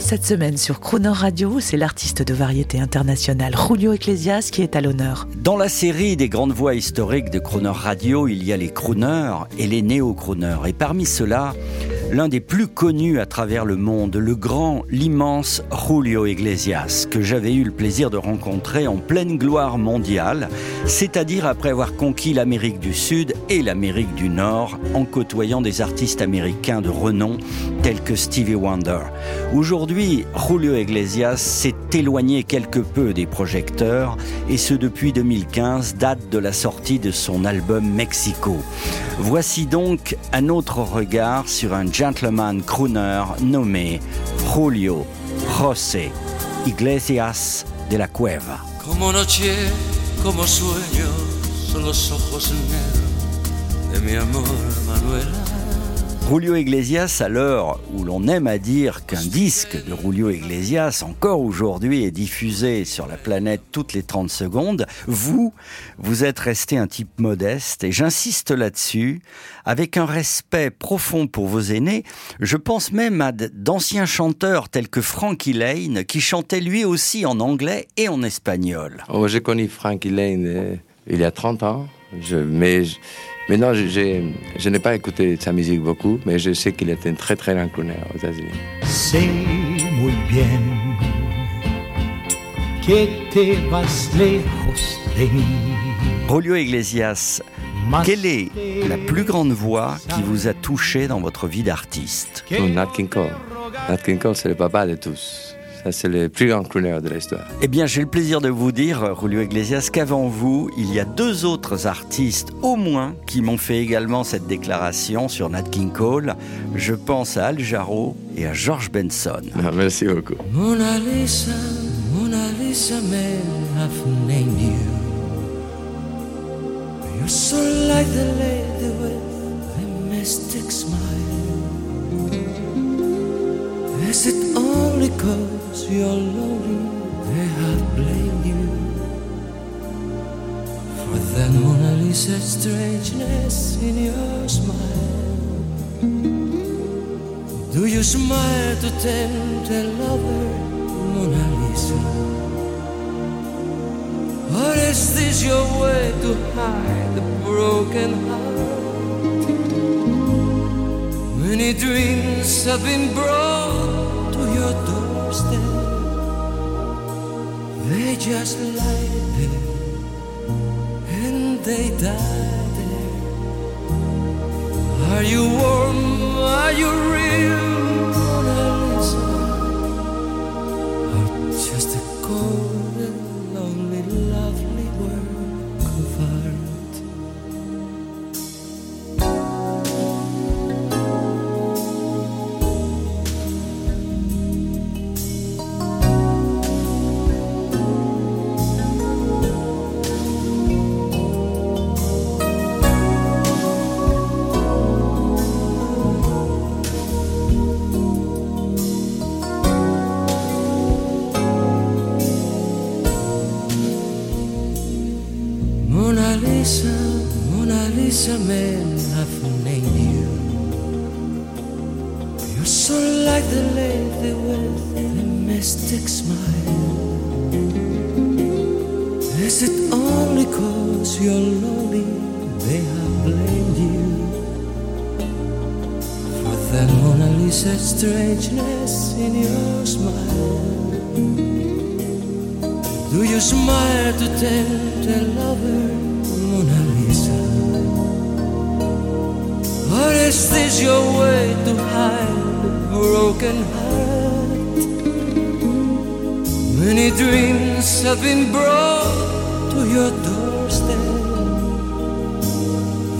Cette semaine sur Croner Radio, c'est l'artiste de variété internationale Julio Iglesias qui est à l'honneur. Dans la série des grandes voix historiques de Crooner Radio, il y a les crooners et les néo-crooners. Et parmi ceux-là, l'un des plus connus à travers le monde, le grand, l'immense Julio Iglesias, que j'avais eu le plaisir de rencontrer en pleine gloire mondiale, c'est-à-dire après avoir conquis l'Amérique du Sud et l'Amérique du Nord, en côtoyant des artistes américains de renom tels que Stevie Wonder. Aujourd'hui, Julio Iglesias s'est éloigné quelque peu des projecteurs, et ce depuis 2015, date de la sortie de son album Mexico. Voici donc un autre regard sur un gentleman crooner nommé Julio José Iglesias de la Cueva. Julio Iglesias, à l'heure où l'on aime à dire qu'un disque de Julio Iglesias, encore aujourd'hui, est diffusé sur la planète toutes les 30 secondes, vous, vous êtes resté un type modeste, et j'insiste là-dessus, avec un respect profond pour vos aînés. Je pense même à d'anciens chanteurs tels que Frankie Lane, qui chantait lui aussi en anglais et en espagnol. Oh, j'ai connu Frankie Lane euh, il y a 30 ans, mais je, j'ai- je n'ai pas écouté sa musique beaucoup, mais je sais qu'il était un très très grand crooner aux États-Unis. Sé muy bien que te vas lejos de mí. Julio Iglesias, quelle est la plus grande voix qui vous a touché dans votre vie d'artiste? Oh, Nat King Cole. Nat King Cole, c'est le papa de tous. Ça, c'est le plus grand crooner de l'histoire. Eh bien, j'ai le plaisir de vous dire, Julio Iglesias, qu'avant vous, il y a deux autres artistes, au moins, qui m'ont fait également cette déclaration sur Nat King Cole. Je pense à Al Jarreau et à George Benson. Ah, merci beaucoup. Mona Lisa, Mona Lisa, may have named you. You're so like the lady with the mystic smile. Is it only cause you're lonely they have blamed you? For that Mona Lisa strangeness in your smile. Do you smile to tempt a lover, Mona Lisa? Or is this your way to hide the broken heart? Many dreams have been brought to your They just lie there and they die. Are you warm? Are you Lisa, Mona Lisa, men have named you. You're so like the lady with the mystic smile. Is it only cause you're lonely they have blamed you? For that Mona Lisa strangeness in your smile. Do you smile to tempt a lover, Mona Lisa? Or is this your way to hide a broken heart? Many dreams have been brought to your doorstep.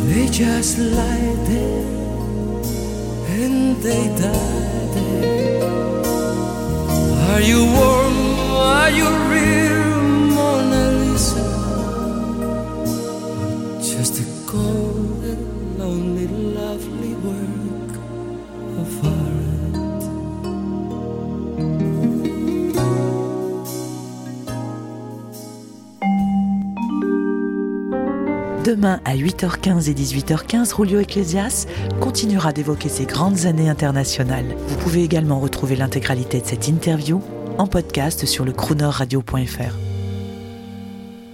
They just lie there and they die there. Are you warm? Are you real, Demain à 8h15 et 18h15, Julio Ecclesias continuera d'évoquer ses grandes années internationales. Vous pouvez également retrouver l'intégralité de cette interview en podcast sur le croonerradio.fr.